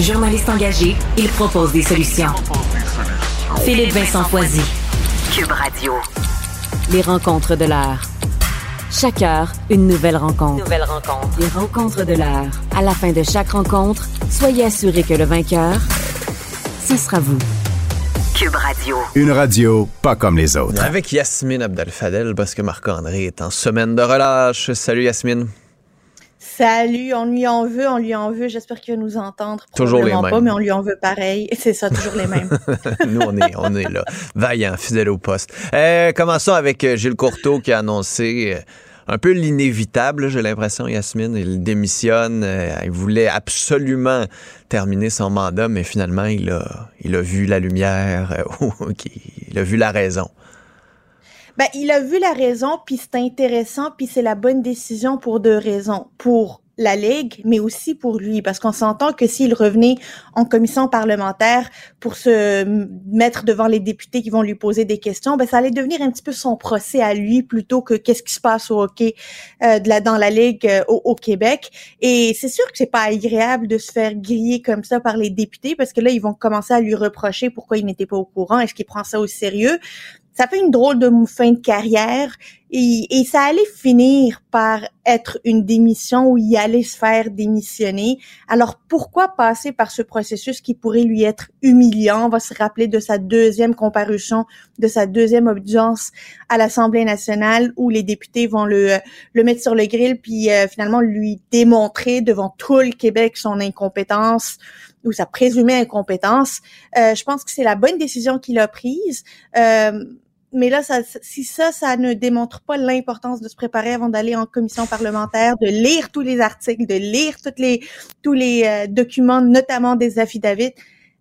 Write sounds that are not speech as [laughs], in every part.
Journaliste engagé, il propose des solutions. Philippe Vincent Foisy. Cube Radio. Les rencontres de l'heure. Chaque heure, une nouvelle rencontre. Nouvelle rencontre. Les rencontres de l'heure. À la fin de chaque rencontre, soyez assurés que le vainqueur, ce sera vous. Cube Radio. Une radio pas comme les autres. Avec Yasmine Abdel-Fadel, parce que Marc-André est en semaine de relâche. Salut Yasmine. Salut, on lui en veut, on lui en veut. J'espère qu'il va nous entendre. Toujours les mêmes. pas, mais on lui en veut pareil. [laughs] C'est ça, toujours les mêmes. [laughs] Nous, on est, on est là. Vaillant, fidèle au poste. Euh, commençons avec euh, Gilles Courteau qui a annoncé euh, un peu l'inévitable, j'ai l'impression, Yasmine. Il démissionne. Euh, il voulait absolument terminer son mandat, mais finalement, il a, il a vu la lumière, [laughs] il a vu la raison. Ben, il a vu la raison, puis c'est intéressant, puis c'est la bonne décision pour deux raisons. Pour la Ligue, mais aussi pour lui, parce qu'on s'entend que s'il revenait en commission parlementaire pour se mettre devant les députés qui vont lui poser des questions, ben ça allait devenir un petit peu son procès à lui plutôt que qu'est-ce qui se passe au hockey euh, dans la Ligue euh, au, au, Québec. Et c'est sûr que c'est pas agréable de se faire griller comme ça par les députés, parce que là, ils vont commencer à lui reprocher pourquoi il n'était pas au courant, est-ce qu'il prend ça au sérieux ça fait une drôle de fin de carrière et, et, ça allait finir par être une démission où il allait se faire démissionner. Alors pourquoi passer par ce processus qui pourrait lui être humiliant? On va se rappeler de sa deuxième comparution, de sa deuxième audience à l'Assemblée nationale où les députés vont le, le mettre sur le grill puis euh, finalement lui démontrer devant tout le Québec son incompétence ou sa présumée incompétence. Euh, je pense que c'est la bonne décision qu'il a prise. Euh, mais là, ça, si ça, ça ne démontre pas l'importance de se préparer avant d'aller en commission parlementaire, de lire tous les articles, de lire toutes les, tous les euh, documents, notamment des affidavits,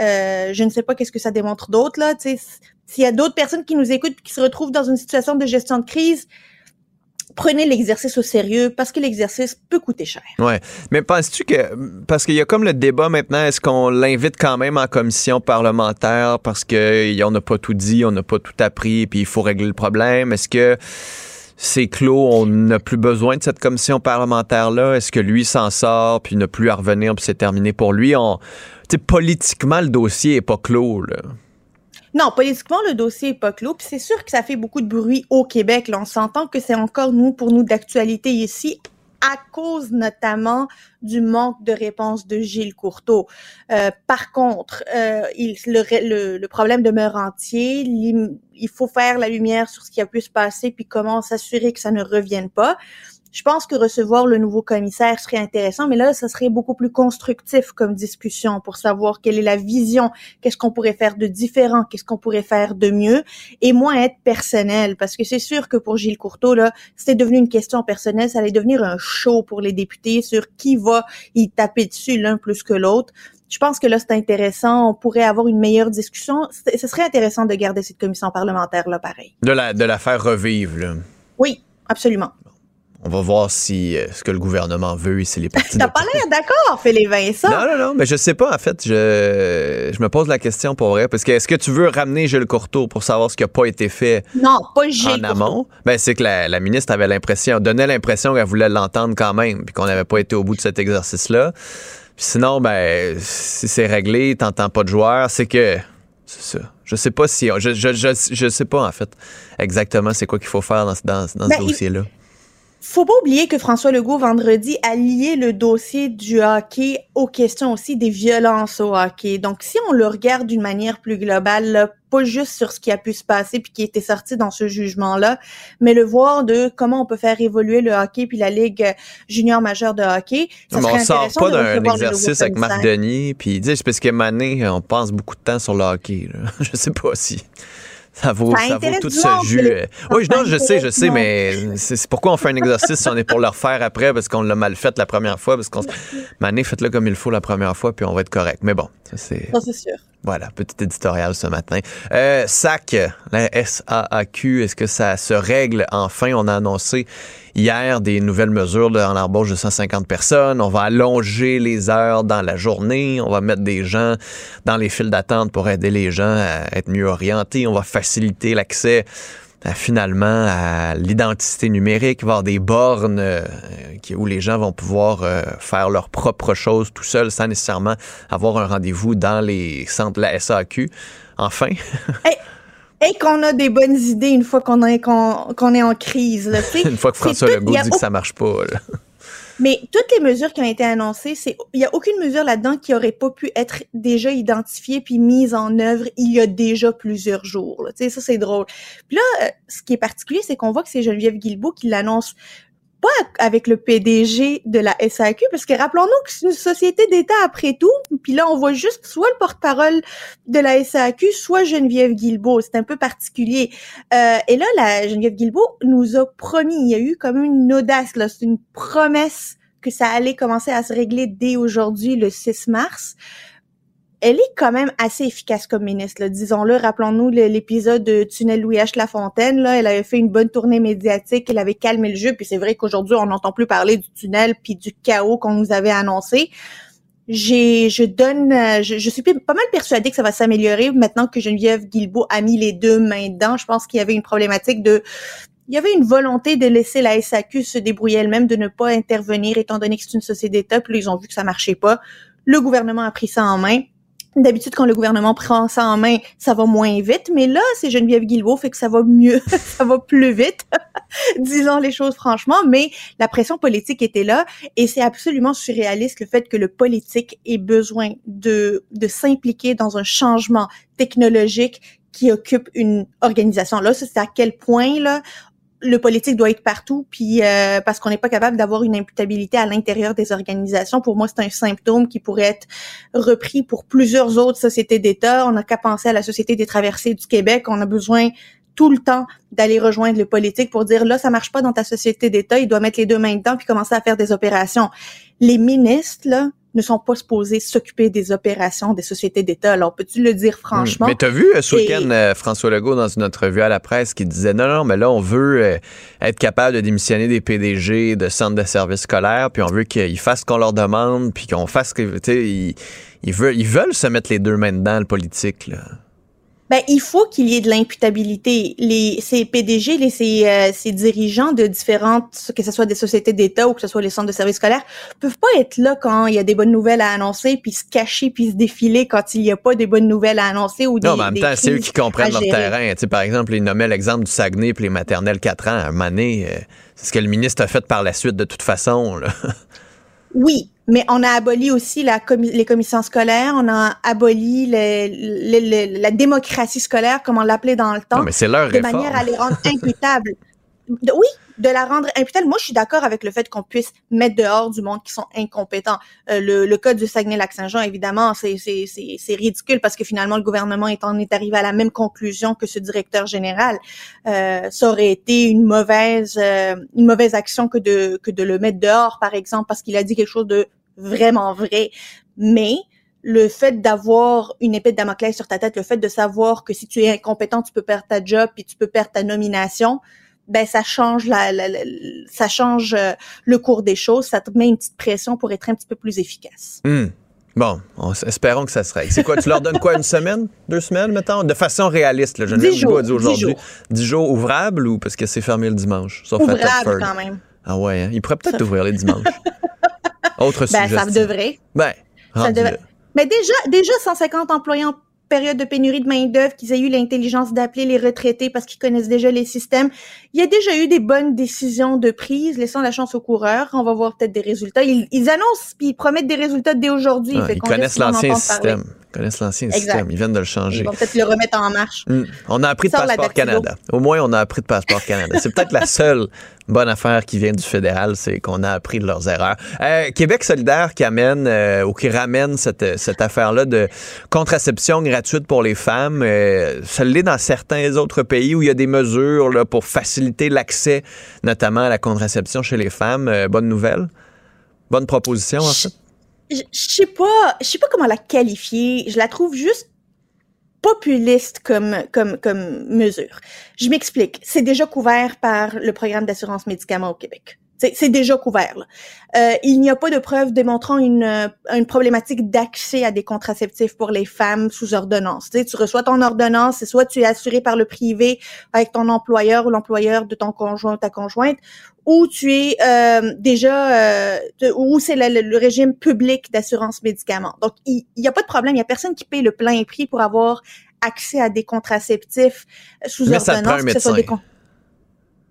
euh, je ne sais pas qu'est-ce que ça démontre d'autre là. S'il y a d'autres personnes qui nous écoutent qui se retrouvent dans une situation de gestion de crise, prenez l'exercice au sérieux parce que l'exercice peut coûter cher. Ouais, mais penses-tu que parce qu'il y a comme le débat maintenant, est-ce qu'on l'invite quand même en commission parlementaire parce que on n'a pas tout dit, on n'a pas tout appris, puis il faut régler le problème? Est-ce que c'est clos, on n'a plus besoin de cette commission parlementaire là Est-ce que lui s'en sort puis n'a plus à revenir puis c'est terminé pour lui? On, politiquement le dossier est pas clos là. Non, politiquement, le dossier est pas clos. Puis c'est sûr que ça fait beaucoup de bruit au Québec. Là, on s'entend que c'est encore nous, pour nous, d'actualité ici, à cause notamment du manque de réponse de Gilles Courteau. Euh, par contre, euh, il, le, le, problème demeure entier. Il, faut faire la lumière sur ce qui a pu se passer, puis comment s'assurer que ça ne revienne pas. Je pense que recevoir le nouveau commissaire serait intéressant, mais là, ça serait beaucoup plus constructif comme discussion pour savoir quelle est la vision, qu'est-ce qu'on pourrait faire de différent, qu'est-ce qu'on pourrait faire de mieux, et moins être personnel, parce que c'est sûr que pour Gilles Courteau, là, c'était devenu une question personnelle, ça allait devenir un show pour les députés sur qui va y taper dessus l'un plus que l'autre. Je pense que là, c'est intéressant. On pourrait avoir une meilleure discussion. Ce serait intéressant de garder cette commission parlementaire-là, pareil. De la, de la faire revivre, là. Oui, absolument. On va voir si euh, ce que le gouvernement veut et si les partis. [laughs] T'as pas l'air d'accord, Philippe Vincent. Non, non, non, mais je sais pas, en fait. Je, je me pose la question pour vrai. Parce que est-ce que tu veux ramener Gilles Courteau pour savoir ce qui n'a pas été fait non, pas Gilles en amont? Ben, c'est que la, ministre avait l'impression, donnait l'impression qu'elle voulait l'entendre quand même, puis qu'on n'avait pas été au bout de cet exercice-là. sinon, ben, si c'est réglé, t'entends pas de joueurs, c'est que. C'est ça. Je sais pas si. Je, je, je, sais pas, en fait, exactement c'est quoi qu'il faut faire dans, dans, dans ce ben, dossier-là faut pas oublier que François Legault, vendredi, a lié le dossier du hockey aux questions aussi des violences au hockey. Donc, si on le regarde d'une manière plus globale, pas juste sur ce qui a pu se passer puis qui était sorti dans ce jugement-là, mais le voir de comment on peut faire évoluer le hockey puis la ligue junior majeure de hockey. Ça mais on sort pas d'un exercice avec Marc Denis puis dis parce que Mané, on passe beaucoup de temps sur le hockey. Là. [laughs] Je sais pas si ça vaut, ça, vaut tout ce jus. Oui, non, je sais, je sais, mais c'est pourquoi on fait un exercice si on est pour le refaire après parce qu'on l'a mal fait la première fois, parce qu'on Mané, faites-le comme il faut la première fois, puis on va être correct. Mais bon, ça c'est. Ça, c'est sûr. Voilà, petit éditorial ce matin. Euh, SAC, la SAAQ, est-ce que ça se règle enfin? On a annoncé hier des nouvelles mesures dans l'embauche de 150 personnes. On va allonger les heures dans la journée. On va mettre des gens dans les files d'attente pour aider les gens à être mieux orientés. On va faciliter l'accès finalement à l'identité numérique, il va y avoir des bornes euh, où les gens vont pouvoir euh, faire leurs propres choses tout seuls sans nécessairement avoir un rendez-vous dans les centres de la SAQ. Enfin. [laughs] Et, qu'on a des bonnes idées une fois qu'on est, qu'on, est en crise. Là, [laughs] une fois que François Legault dit que ça marche pas. Là. Mais toutes les mesures qui ont été annoncées, c'est il y a aucune mesure là-dedans qui aurait pas pu être déjà identifiée puis mise en œuvre il y a déjà plusieurs jours. Tu sais, ça c'est drôle. Puis là, euh, ce qui est particulier, c'est qu'on voit que c'est Geneviève Guilbeault qui l'annonce pas avec le PDG de la SAQ, parce que rappelons-nous que c'est une société d'État après tout, puis là on voit juste soit le porte-parole de la SAQ, soit Geneviève Guilbeault, c'est un peu particulier. Euh, et là, la Geneviève Guilbeault nous a promis, il y a eu comme une audace, là, c'est une promesse que ça allait commencer à se régler dès aujourd'hui, le 6 mars elle est quand même assez efficace comme ministre, disons-le. Rappelons-nous l'épisode de Tunnel Louis H. Lafontaine. Là, elle avait fait une bonne tournée médiatique, elle avait calmé le jeu. Puis c'est vrai qu'aujourd'hui, on n'entend plus parler du tunnel puis du chaos qu'on nous avait annoncé. J'ai, je donne, euh, je, suis pas mal persuadée que ça va s'améliorer maintenant que Geneviève Guilbeault a mis les deux mains dedans. Je pense qu'il y avait une problématique de il y avait une volonté de laisser la SAQ se débrouiller elle-même, de ne pas intervenir, étant donné que c'est une société d'État. Puis ils ont vu que ça marchait pas. Le gouvernement a pris ça en main. D'habitude, quand le gouvernement prend ça en main, ça va moins vite, mais là, c'est Geneviève Guilbeault, fait que ça va mieux, [laughs] ça va plus vite, [laughs] disons les choses franchement, mais la pression politique était là, et c'est absolument surréaliste le fait que le politique ait besoin de, de s'impliquer dans un changement technologique qui occupe une organisation. Là, c'est à quel point là le politique doit être partout, puis euh, parce qu'on n'est pas capable d'avoir une imputabilité à l'intérieur des organisations. Pour moi, c'est un symptôme qui pourrait être repris pour plusieurs autres sociétés d'État. On n'a qu'à penser à la Société des traversées du Québec. On a besoin tout le temps d'aller rejoindre le politique pour dire là ça marche pas dans ta société d'État, il doit mettre les deux mains dedans puis commencer à faire des opérations. Les ministres là, ne sont pas supposés s'occuper des opérations des sociétés d'État. Alors, peux-tu le dire franchement? Mais tu as vu euh, ce week-end euh, François Legault dans une entrevue à la presse qui disait non, non, mais là, on veut euh, être capable de démissionner des PDG de centres de services scolaires, puis on veut qu'ils fassent ce qu'on leur demande, puis qu'on fasse que, tu sais, ils, ils, veulent, ils veulent se mettre les deux mains dedans, le politique, là ben, il faut qu'il y ait de l'imputabilité. Les, ces PDG, les, ces, euh, ces, dirigeants de différentes, que ce soit des sociétés d'État ou que ce soit les centres de services scolaires, peuvent pas être là quand il y a des bonnes nouvelles à annoncer, puis se cacher, puis se défiler quand il n'y a pas des bonnes nouvelles à annoncer ou des Non, mais en même temps, c'est eux qui comprennent leur terrain. Tu sais, par exemple, ils nommaient l'exemple du Saguenay puis les maternelles 4 ans. À un moment euh, c'est ce que le ministre a fait par la suite de toute façon. Là. [laughs] Oui, mais on a aboli aussi la les commissions scolaires, on a aboli la démocratie scolaire, comme on l'appelait dans le temps, mais c'est leur de manière à les rendre [laughs] imputables. Oui, de la rendre imputable. Moi, je suis d'accord avec le fait qu'on puisse mettre dehors du monde qui sont incompétents. Euh, le, le cas du Saguenay-Lac-Saint-Jean, évidemment, c'est ridicule parce que finalement, le gouvernement est, en est arrivé à la même conclusion que ce directeur général. Euh, ça aurait été une mauvaise euh, une mauvaise action que de que de le mettre dehors, par exemple, parce qu'il a dit quelque chose de vraiment vrai. Mais le fait d'avoir une épée de Damoclès sur ta tête, le fait de savoir que si tu es incompétent, tu peux perdre ta job puis tu peux perdre ta nomination, ben ça change la, ça change euh, le cours des choses, ça te met une petite pression pour être un petit peu plus efficace. Hmm. Bon, espérons que ça se règle. C'est quoi, tu leur donnes quoi, une semaine, deux semaines, mettons, de façon réaliste, là, je ne sais pas aujourd'hui. Dix jours ouvrables ou parce que c'est fermé le dimanche? Sauf Ouvrable quand même. Ah ouais, hein? il pourrait peut-être ouvrir les dimanches. [laughs] Autre ben, ça devrait. Ben, ça devrait. Mais déjà, déjà 150 employés en période de pénurie de main-d'œuvre, qu'ils aient eu l'intelligence d'appeler les retraités parce qu'ils connaissent déjà les systèmes. Il y a déjà eu des bonnes décisions de prise, laissant la chance aux coureurs. On va voir peut-être des résultats. Ils, annoncent puis ils promettent des résultats dès aujourd'hui. ils connaissent l'ancien système. Connaissent l'ancien système. Ils viennent de le changer. Ils vont peut-être le remettre en marche. Mm. On a appris de Passeport Canada. Au moins, on a appris de Passeport Canada. C'est peut-être la seule bonne affaire qui vient du fédéral, c'est qu'on a appris de leurs erreurs. Euh, Québec solidaire qui amène euh, ou qui ramène cette, cette affaire-là de contraception gratuite pour les femmes, euh, ça l'est dans certains autres pays où il y a des mesures là, pour faciliter l'accès, notamment à la contraception chez les femmes. Euh, bonne nouvelle? Bonne proposition, en fait? Je sais pas, je sais pas comment la qualifier. Je la trouve juste populiste comme comme comme mesure. Je m'explique. C'est déjà couvert par le programme d'assurance médicaments au Québec. C'est déjà couvert. Là. Euh, il n'y a pas de preuve démontrant une, euh, une problématique d'accès à des contraceptifs pour les femmes sous ordonnance. Tu, sais, tu reçois ton ordonnance, c'est soit tu es assuré par le privé avec ton employeur ou l'employeur de ton conjoint ou ta conjointe, ou tu es euh, déjà, euh, ou c'est le, le, régime public d'assurance médicaments. Donc, il n'y a pas de problème. Il n'y a personne qui paye le plein prix pour avoir accès à des contraceptifs sous Mais ordonnance. Ça prend un médecin.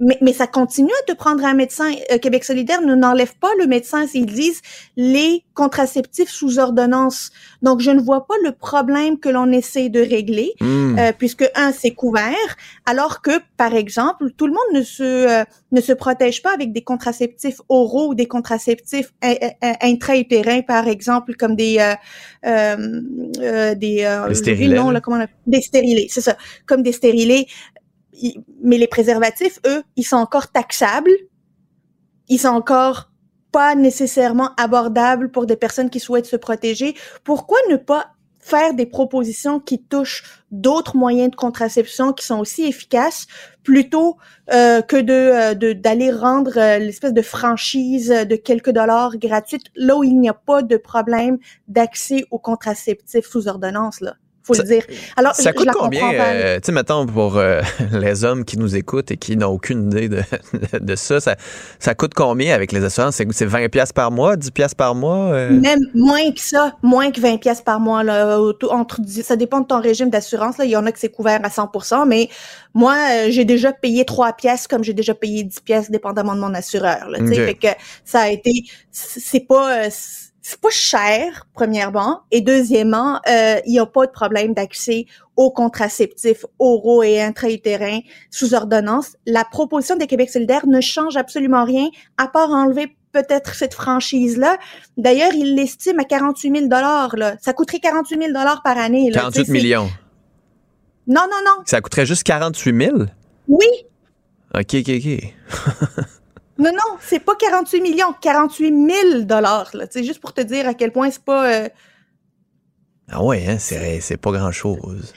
Mais, mais ça continue à te prendre un médecin. Euh, Québec solidaire ne n'enlève pas le médecin s'ils disent les contraceptifs sous ordonnance. Donc, je ne vois pas le problème que l'on essaie de régler, Mm. euh, puisque un, c'est couvert, alors que, par exemple, tout le monde ne se euh, ne se protège pas avec des contraceptifs oraux ou des contraceptifs in- in- intra-utérins, par exemple, comme des euh, euh, euh, des euh, là, comment on appelle- des stérilés, c'est ça, comme des stérilés mais les préservatifs, eux, ils sont encore taxables. Ils sont encore pas nécessairement abordables pour des personnes qui souhaitent se protéger. Pourquoi ne pas faire des propositions qui touchent d'autres moyens de contraception qui sont aussi efficaces plutôt euh, que de euh, de- d'aller rendre euh, l'espèce de franchise de quelques dollars gratuite là où il n'y a pas de problème d'accès aux contraceptifs sous ordonnance là? Faut Ça- le dire alors Ça je- coûte je la combien, euh, tu sais, mettons, pour euh, [laughs] les hommes qui nous écoutent et qui n'ont aucune idée de, [laughs] de ça, ça, ça coûte combien avec les assurances? C'est c'est 20 pièces par mois, 10 pièces par mois? euh? Même moins que ça, moins que 20 pièces par mois là, entre ça dépend de ton régime d'assurance il y en a que c'est couvert à 100% mais moi euh, j'ai déjà payé 3 pièces comme j'ai déjà payé 10 pièces dépendamment de mon assureur là, tu sais. Ok. fait que ça a été c'est pas euh, c'est pas cher premièrement et deuxièmement euh, il n'y a pas de problème d'accès aux contraceptifs oraux et intra-utérins sous ordonnance. La proposition des Québec solidaire ne change absolument rien à part enlever peut-être cette franchise-là. D'ailleurs, il l'estime à 48 000 là. Ça coûterait 48 000 par année. Là. 48 Tu sais, c'est- millions. Non, non, non. Ça coûterait juste 48 000? Oui. OK, OK, OK. [laughs] Non, non, c'est pas 48 millions, 48 000 dollars. C'est juste pour te dire à quel point c'est pas, euh, Ah ouais, hein, c'est pas grand-chose.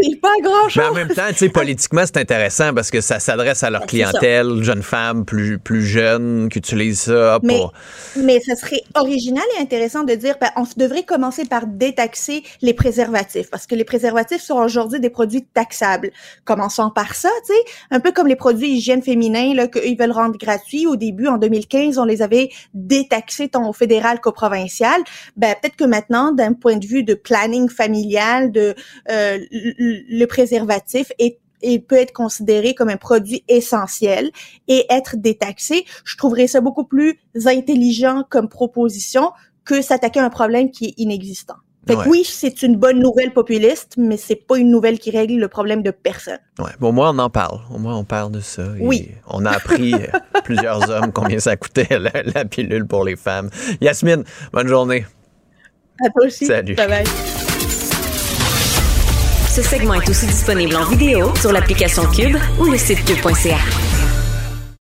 C'est pas Mais chose. en même temps, tu sais, politiquement, c'est intéressant parce que ça s'adresse à leur Ben, clientèle, jeunes femmes plus, plus jeunes qui utilisent ça Mais, pour... mais ça serait original et intéressant de dire, ben, on devrait commencer par détaxer les préservatifs, parce que les préservatifs sont aujourd'hui des produits taxables. Commençons par ça, tu sais, un peu comme les produits hygiène féminin, là, qu'ils veulent rendre gratuits. Au début, en 2015, on les avait détaxés tant au fédéral qu'au provincial. Ben, peut-être que maintenant, d'un point de vue de planning familial, de, euh, le le préservatif est il peut être considéré comme un produit essentiel et être détaxé. Je trouverais ça beaucoup plus intelligent comme proposition que s'attaquer à un problème qui est inexistant. Fait que Ouais. oui, c'est une bonne nouvelle populiste, mais c'est pas une nouvelle qui règle le problème de personne. Ouais, bon, au moins, on en parle. Au moins, on parle de ça. Et Oui. On a appris, euh, [laughs] plusieurs hommes, combien ça coûtait la, la pilule pour les femmes. Yasmine, bonne journée. À toi aussi. Salut. Bye bye. Ce segment est aussi disponible en vidéo sur l'application Cube ou le site cube.ca.